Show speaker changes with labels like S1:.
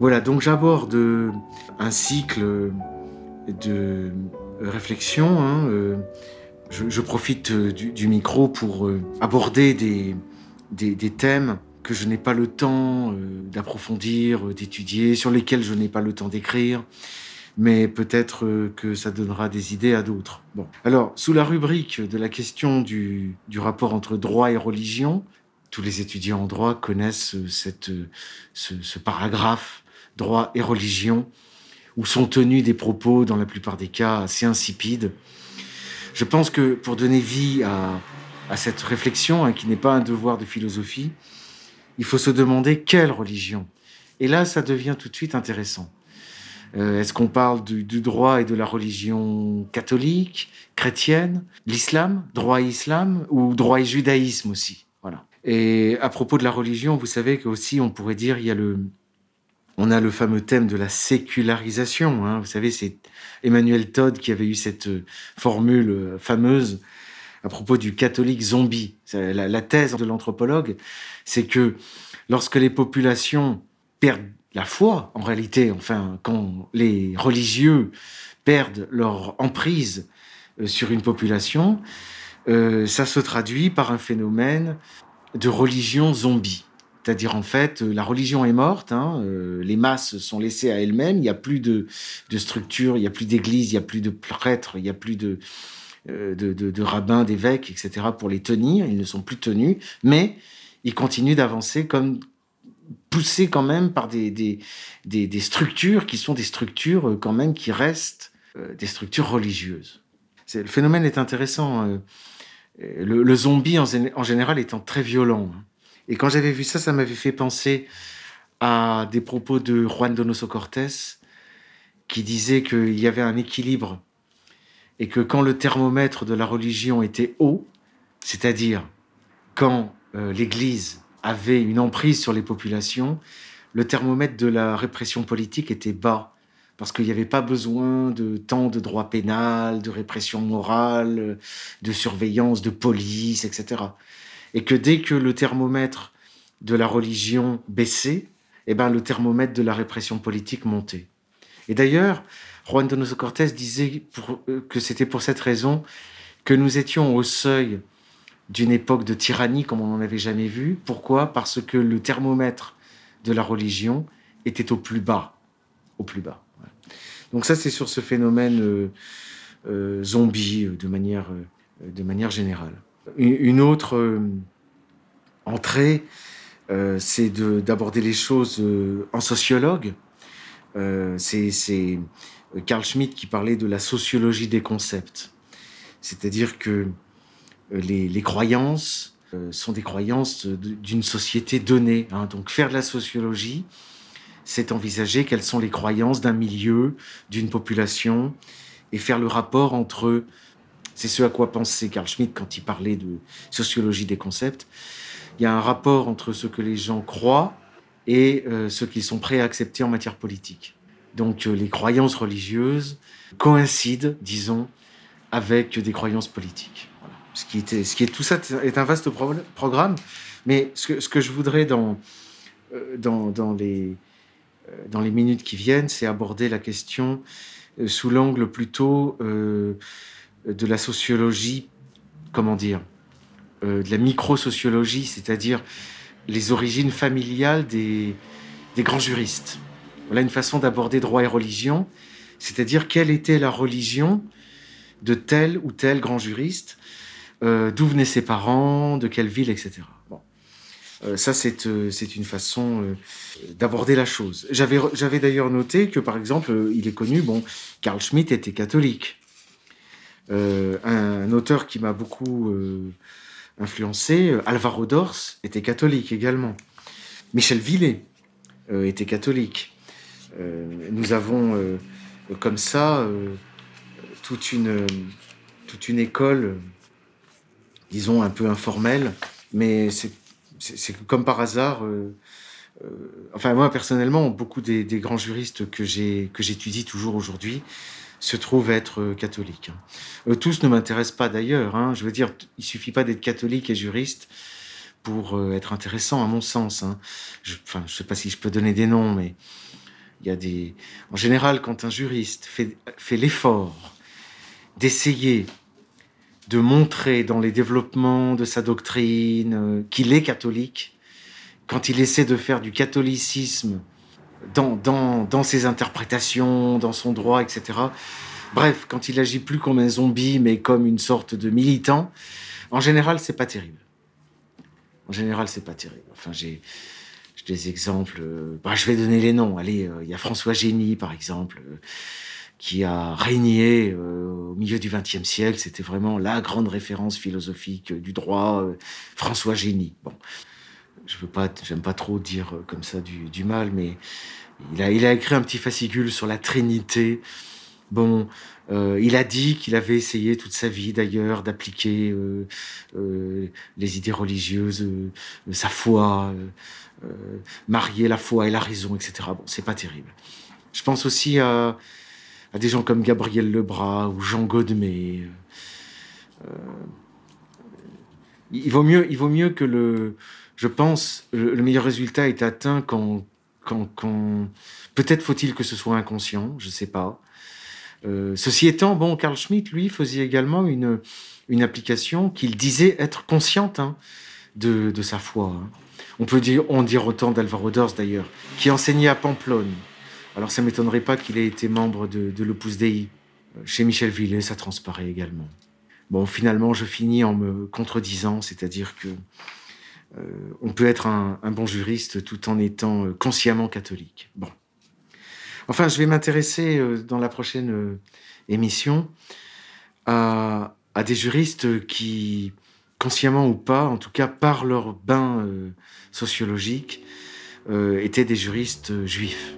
S1: Voilà, donc j'aborde un cycle de réflexion. Hein, je, profite du, micro pour aborder des, thèmes que je n'ai pas le temps d'approfondir, d'étudier, sur lesquels je n'ai pas le temps d'écrire mais peut-être euh, que ça donnera des idées à d'autres. Bon. Alors, sous la rubrique de la question du, rapport entre droit et religion, tous les étudiants en droit connaissent euh, euh, ce, paragraphe droit et religion, où sont tenus des propos, dans la plupart des cas, assez insipides. Je pense que pour donner vie à, cette réflexion, hein, qui n'est pas un devoir de philosophie, il faut se demander quelle religion. Et là, ça devient tout de suite intéressant. Euh, est-ce qu'on parle du, droit et de la religion catholique, chrétienne, l'islam, droit et islam, ou droit et judaïsme aussi? Voilà. Et à propos de la religion, vous savez qu'aussi on pourrait dire il y a le, on a le fameux thème de la sécularisation. Hein. Vous savez, c'est Emmanuel Todd qui avait eu cette euh, formule euh, fameuse à propos du catholique zombie. la thèse de l'anthropologue, c'est que lorsque les populations perdent la foi, en réalité, enfin, quand les religieux perdent leur emprise euh, sur une population, ça se traduit par un phénomène de religion zombie. C'est-à-dire, en fait, la religion est morte, hein, euh, les masses sont laissées à elles-mêmes, il n'y a plus de, structure, il n'y a plus d'église, il n'y a plus de prêtres, il n'y a plus de, de, de rabbins, d'évêques, etc., pour les tenir, ils ne sont plus tenus, mais ils continuent d'avancer comme, poussé quand même par des, structures qui sont des structures euh, quand même qui restent euh, des structures religieuses. Le phénomène est intéressant. Euh, le, zombie en, en, général étant très violent. Et quand j'avais vu ça, ça m'avait fait penser à des propos de Juan Donoso Cortés qui disait qu'il y avait un équilibre et que quand le thermomètre de la religion était haut, c'est-à-dire quand l'Église avait une emprise sur les populations, le thermomètre de la répression politique était bas, parce qu'il n'y avait pas besoin de tant de droit pénal, de répression morale, de surveillance, de police, etc. Et que dès que le thermomètre de la religion baissait, eh ben, le thermomètre de la répression politique montait. Et d'ailleurs, Juan Donoso Cortés disait euh, que c'était pour cette raison que nous étions au seuil d'une époque de tyrannie comme on n'en avait jamais vu. Pourquoi? Parce que le thermomètre de la religion était au plus bas. Au plus bas. Donc ça, c'est sur ce phénomène euh, euh, zombie de manière générale. Une, autre entrée, c'est d'aborder les choses en sociologue. c'est Carl Schmitt qui parlait de la sociologie des concepts. C'est-à-dire que euh, les, croyances euh, sont des croyances d'une société donnée. Hein. Donc faire de la sociologie, c'est envisager quelles sont les croyances d'un milieu, d'une population, et faire le rapport entre... C'est ce à quoi pensait Carl Schmitt quand il parlait de sociologie des concepts. Il y a un rapport entre ce que les gens croient et euh, ce qu'ils sont prêts à accepter en matière politique. Donc les croyances religieuses coïncident, disons, avec des croyances politiques ce qui, était, ce qui est tout ça est un vaste programme. Mais ce que, je voudrais dans, euh, dans, les, euh, dans les minutes qui viennent, c'est aborder la question euh, sous l'angle plutôt de la sociologie, comment dire, de la micro-sociologie, c'est-à-dire les origines familiales des, grands juristes. Voilà une façon d'aborder droit et religion, c'est-à-dire quelle était la religion de tel ou tel grand juriste euh, d'où venaient ses parents, de quelle ville, etc. Bon. Euh, ça, c'est euh, une façon d'aborder la chose. J'avais d'ailleurs noté que, par exemple, il est connu, bon, Carl Schmitt était catholique. Un, auteur qui m'a beaucoup influencé, Alvaro Dors, était catholique également. Michel Villet était catholique. nous avons comme ça toute, une, toute une école disons, un peu informel, mais c'est comme par hasard. Euh, euh, enfin, moi, personnellement, beaucoup des, grands juristes que j'étudie toujours aujourd'hui se trouvent être catholiques. Hein. tous ne m'intéressent pas d'ailleurs. Hein. Je veux dire, il suffit pas d'être catholique et juriste pour euh, être intéressant, à mon sens. Hein. Je, enfin, sais pas si je peux donner des noms, mais Il y a des... En général, quand un juriste fait, fait l'effort d'essayer de montrer dans les développements de sa doctrine euh, qu'il est catholique, quand il essaie de faire du catholicisme dans, ses interprétations, dans son droit, etc. Bref, quand il agit plus comme un zombie, mais comme une sorte de militant, en général, c'est pas terrible. En général, c'est pas terrible. Enfin, j'ai des exemples. Euh, bah, je vais donner les noms. Allez, euh, il y a François Génie, par exemple, euh, qui a régné au milieu du XXe siècle. C'était vraiment la grande référence philosophique du droit. François Génie. Bon, je veux pas, j'aime pas trop dire comme ça du, mal, mais il a, écrit un petit fascicule sur la Trinité. Bon, euh, il a dit qu'il avait essayé toute sa vie d'ailleurs d'appliquer euh, euh, les idées religieuses, sa foi, marier la foi et la raison, etc. Bon, c'est pas terrible. Je pense aussi à, des gens comme Gabriel Lebras ou Jean Godemé. il vaut mieux, il vaut mieux que le, je pense, le, meilleur résultat est atteint quand, quand, quand peut-être faut-il que ce soit inconscient, je sais pas. Euh, ceci étant, bon, Carl Schmitt, lui, faisait également une, une application qu'il disait être consciente hein, de, de, sa foi. Hein. On peut dire, on dire autant d'Alvaro Dors d'ailleurs, qui enseignait à Pamplonne. Alors ça m'étonnerait pas qu'il ait été membre de, de l'Opus Dei. Euh, chez Michel Villet, ça transparaît également. Bon, finalement, je finis en me contredisant, c'est-à-dire que on peut être un, bon juriste tout en étant consciemment catholique. Bon. Enfin, je vais m'intéresser euh, dans la prochaine euh, émission à, des juristes qui, consciemment ou pas, en tout cas par leur bain euh, sociologique, étaient des juristes juifs.